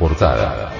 Portada.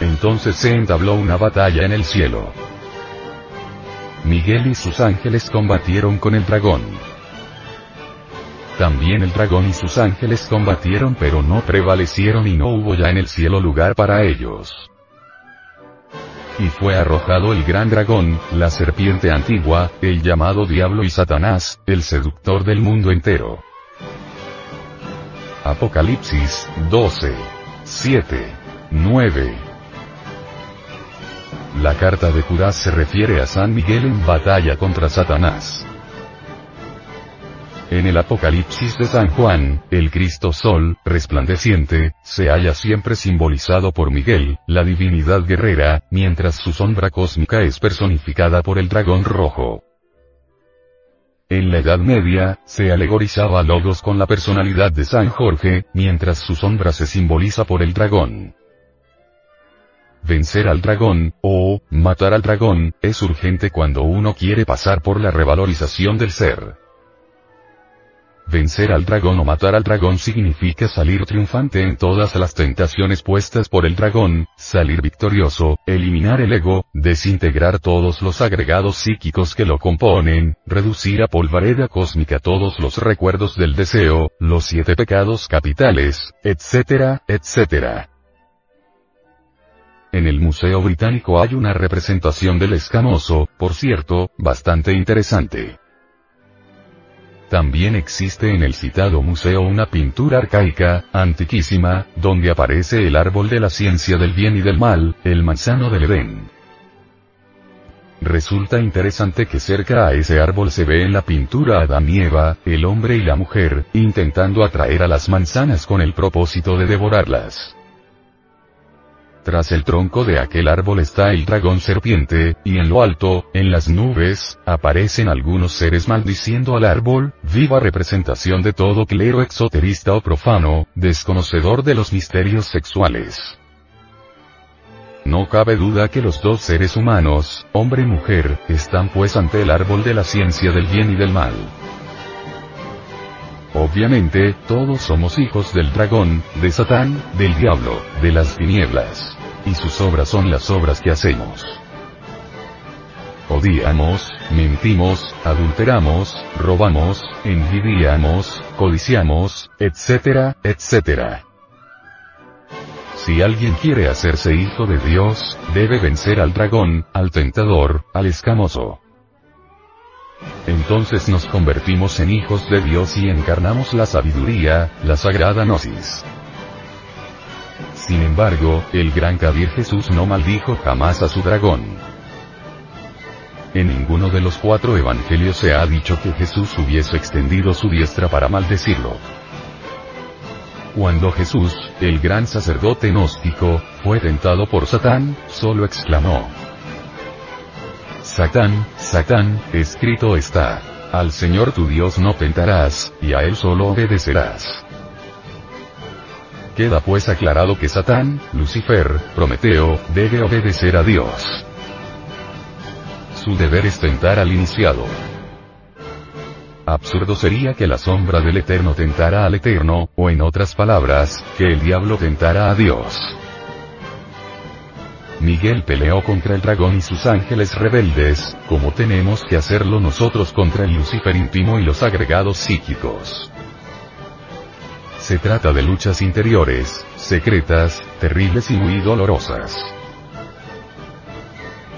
Entonces se entabló una batalla en el cielo. Miguel y sus ángeles combatieron con el dragón. También el dragón y sus ángeles combatieron pero no prevalecieron y no hubo ya en el cielo lugar para ellos. Y fue arrojado el gran dragón, la serpiente antigua, el llamado diablo y Satanás, el seductor del mundo entero. Apocalipsis 12. 7. 9. La carta de Judas se refiere a San Miguel en batalla contra Satanás. En el Apocalipsis de San Juan, el Cristo Sol, resplandeciente, se halla siempre simbolizado por Miguel, la divinidad guerrera, mientras su sombra cósmica es personificada por el dragón rojo. En la Edad Media, se alegorizaba Logos con la personalidad de San Jorge, mientras su sombra se simboliza por el dragón. Vencer al dragón, o, matar al dragón, es urgente cuando uno quiere pasar por la revalorización del ser. Vencer al dragón o matar al dragón significa salir triunfante en todas las tentaciones puestas por el dragón, salir victorioso, eliminar el ego, desintegrar todos los agregados psíquicos que lo componen, reducir a polvareda cósmica todos los recuerdos del deseo, los siete pecados capitales, etcétera, etcétera. En el Museo Británico hay una representación del escamoso, por cierto, bastante interesante. También existe en el citado museo una pintura arcaica, antiquísima, donde aparece el árbol de la ciencia del bien y del mal, el manzano del Edén. Resulta interesante que cerca a ese árbol se ve en la pintura Adán y Eva, el hombre y la mujer, intentando atraer a las manzanas con el propósito de devorarlas. Tras el tronco de aquel árbol está el dragón serpiente, y en lo alto, en las nubes, aparecen algunos seres maldiciendo al árbol, viva representación de todo clero exoterista o profano, desconocedor de los misterios sexuales. No cabe duda que los dos seres humanos, hombre y mujer, están pues ante el árbol de la ciencia del bien y del mal. Obviamente, todos somos hijos del dragón, de Satán, del diablo, de las tinieblas. Y sus obras son las obras que hacemos. Odiamos, mentimos, adulteramos, robamos, envidiamos, codiciamos, etcétera, etcétera. Si alguien quiere hacerse hijo de Dios, debe vencer al dragón, al tentador, al escamoso. Entonces nos convertimos en hijos de Dios y encarnamos la sabiduría, la sagrada gnosis. Sin embargo, el gran Kabir Jesús no maldijo jamás a su dragón. En ninguno de los cuatro evangelios se ha dicho que Jesús hubiese extendido su diestra para maldecirlo. Cuando Jesús, el gran sacerdote gnóstico, fue tentado por Satán, solo exclamó, Satán, Satán, escrito está. Al Señor tu Dios no tentarás, y a Él solo obedecerás. Queda pues aclarado que Satán, Lucifer, Prometeo, debe obedecer a Dios. Su deber es tentar al iniciado. Absurdo sería que la sombra del Eterno tentara al Eterno, o en otras palabras, que el diablo tentara a Dios. Miguel peleó contra el dragón y sus ángeles rebeldes, como tenemos que hacerlo nosotros contra el Lucifer íntimo y los agregados psíquicos. Se trata de luchas interiores, secretas, terribles y muy dolorosas.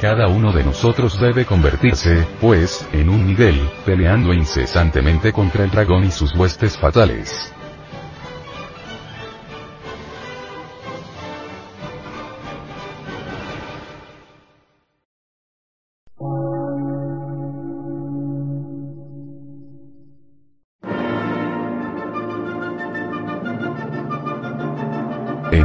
Cada uno de nosotros debe convertirse, pues, en un Miguel, peleando incesantemente contra el dragón y sus huestes fatales.